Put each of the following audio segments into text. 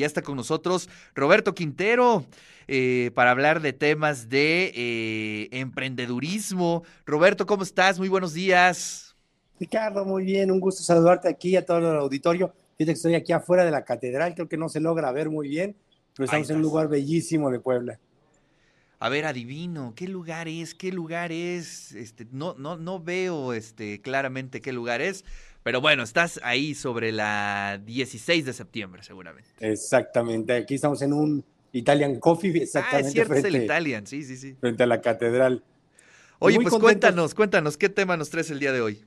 Ya está con nosotros Roberto Quintero eh, para hablar de temas de eh, emprendedurismo. Roberto, ¿cómo estás? Muy buenos días. Ricardo, muy bien, un gusto saludarte aquí a todo el auditorio. Fíjate que estoy aquí afuera de la catedral, creo que no se logra ver muy bien, pero estamos en un lugar bellísimo de Puebla. A ver, adivino, ¿qué lugar es? ¿Qué lugar es? Este, no, no, no veo este, claramente qué lugar es, pero bueno, estás ahí sobre la 16 de septiembre, seguramente. Exactamente. Aquí estamos en un Italian Coffee, exactamente. Ah, es cierto, es el Italian, sí, sí, sí. Frente a la catedral. Oye, pues cuéntanos, cuéntanos, ¿qué tema nos traes el día de hoy?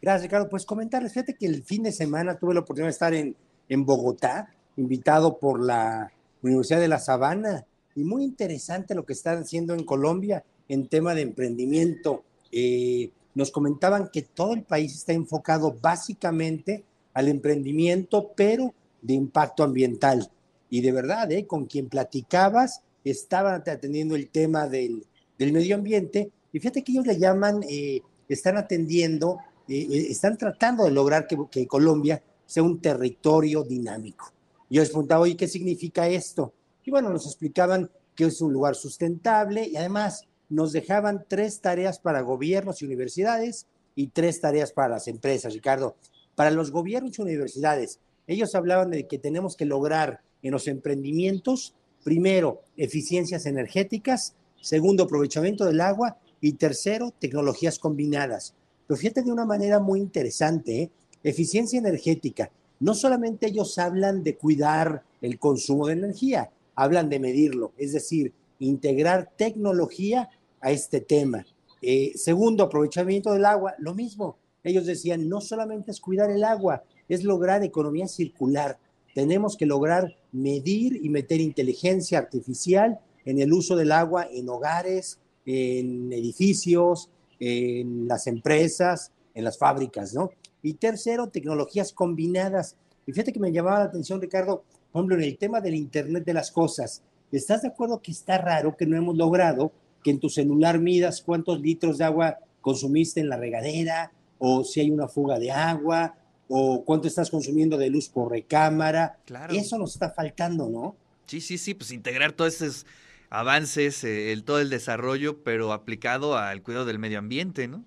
Gracias, Ricardo. Pues comentarles, fíjate que el fin de semana tuve la oportunidad de estar en, en Bogotá, invitado por la Universidad de La Sabana, y muy interesante lo que están haciendo en Colombia en tema de emprendimiento. Eh, nos comentaban que todo el país está enfocado básicamente al emprendimiento, pero de impacto ambiental. Y de verdad, ¿eh? con quien platicabas, estaban atendiendo el tema del, del medio ambiente. Y fíjate que ellos le llaman, eh, están atendiendo, eh, eh, están tratando de lograr que, que, Colombia sea un territorio dinámico. Yo les preguntaba, oye, ¿qué significa esto? Y bueno, nos explicaban que es un lugar sustentable y además nos dejaban tres tareas para gobiernos y universidades y tres tareas para las empresas, Ricardo. Para los gobiernos y universidades, ellos hablaban de que tenemos que lograr en los emprendimientos, primero, eficiencias energéticas, segundo, aprovechamiento del agua y tercero, tecnologías combinadas. Pero fíjate de una manera muy interesante, ¿eh? eficiencia energética. No solamente ellos hablan de cuidar el consumo de energía, hablan de medirlo, es decir, integrar tecnología a este tema. Eh, segundo, aprovechamiento del agua, lo mismo. Ellos decían, no solamente es cuidar el agua, es lograr economía circular. Tenemos que lograr medir y meter inteligencia artificial en el uso del agua en hogares, en edificios, en las empresas, en las fábricas, ¿no? Y tercero, tecnologías combinadas. Y fíjate que me llamaba la atención, Ricardo, por ejemplo, en el tema del Internet de las Cosas. ¿Estás de acuerdo que está raro que no hemos logrado que en tu celular midas cuántos litros de agua consumiste en la regadera, o si hay una fuga de agua, o cuánto estás consumiendo de luz por recámara. Claro. Eso nos está faltando, ¿no? Sí, sí, sí, pues integrar todos esos avances, eh, el, todo el desarrollo, pero aplicado al cuidado del medio ambiente, ¿no?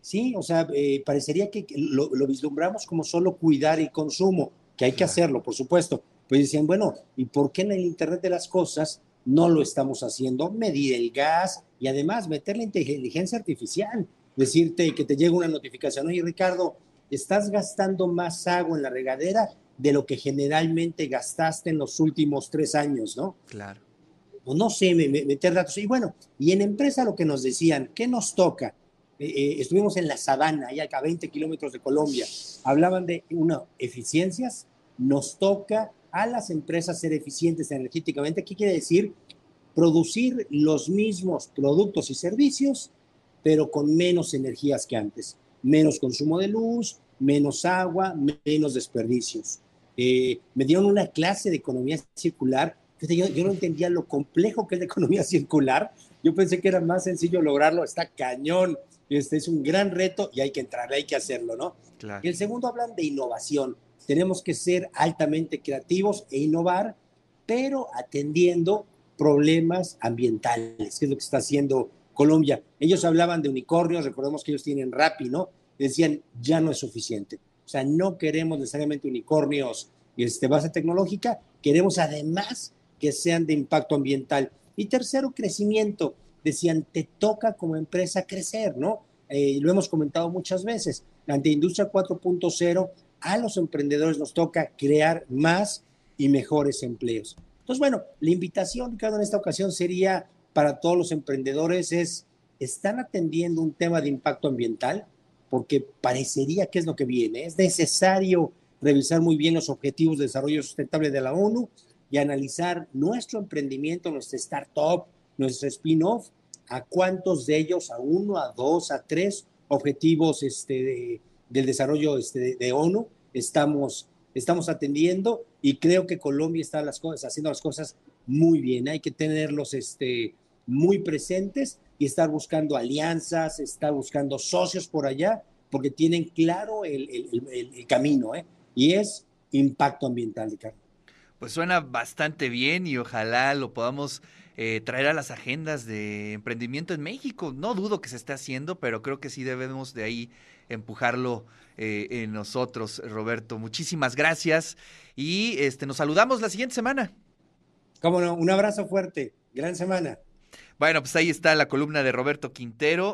Sí, o sea, eh, parecería que lo, lo, vislumbramos como solo cuidar el consumo, que hay que hacerlo, por supuesto. Pues decían, bueno, ¿y por qué en el Internet de las Cosas no lo estamos haciendo, medir el gas y además meter la inteligencia artificial, decirte que te llega una notificación, oye Ricardo, estás gastando más agua en la regadera de lo que generalmente gastaste en los últimos tres años, ¿no? Claro. O no sé, meter datos. Y bueno, y en empresa lo que nos decían, ¿qué nos toca? Eh, eh, estuvimos en la sabana, allá a 20 kilómetros de Colombia. Hablaban de, una, eficiencias, nos toca a las empresas ser eficientes energéticamente. ¿Qué quiere decir? Producir los mismos productos y servicios, pero con menos energías que antes. Menos consumo de luz, menos agua, menos desperdicios. Eh, me dieron una clase de economía circular. Yo, yo no entendía lo complejo que es la economía circular. Yo pensé que era más sencillo lograrlo. Está cañón. Este es un gran reto y hay que entrarle, hay que hacerlo, ¿no? Claro. Y el segundo hablan de innovación tenemos que ser altamente creativos e innovar, pero atendiendo problemas ambientales, que es lo que está haciendo Colombia. Ellos hablaban de unicornios, recordemos que ellos tienen Rappi, ¿no? Decían, ya no es suficiente. O sea, no queremos necesariamente unicornios este, base tecnológica, queremos además que sean de impacto ambiental. Y tercero, crecimiento. Decían, te toca como empresa crecer, ¿no? Eh, lo hemos comentado muchas veces. Ante Industria 4.0 a los emprendedores nos toca crear más y mejores empleos. Entonces, bueno, la invitación, Ricardo, en esta ocasión sería para todos los emprendedores es, ¿están atendiendo un tema de impacto ambiental? Porque parecería que es lo que viene. Es necesario revisar muy bien los objetivos de desarrollo sustentable de la ONU y analizar nuestro emprendimiento, nuestra startup, nuestro spin-off, a cuántos de ellos, a uno, a dos, a tres objetivos este, de, del desarrollo este, de, de, ONU estamos, estamos atendiendo y creo que Colombia está las cosas, haciendo las cosas muy bien. Hay que tenerlos este, muy presentes y estar buscando alianzas, estar buscando socios por allá, porque tienen claro el, el, el, el camino, ¿eh? y es impacto ambiental, Ricardo. Pues suena bastante bien y ojalá lo podamos eh, traer a las agendas de emprendimiento en México. No dudo que se esté haciendo, pero creo que sí debemos de ahí empujarlo eh, en nosotros, Roberto. Muchísimas gracias y este, nos saludamos la siguiente semana. Cómo no, un abrazo fuerte, gran semana. Bueno, pues ahí está la columna de Roberto Quintero.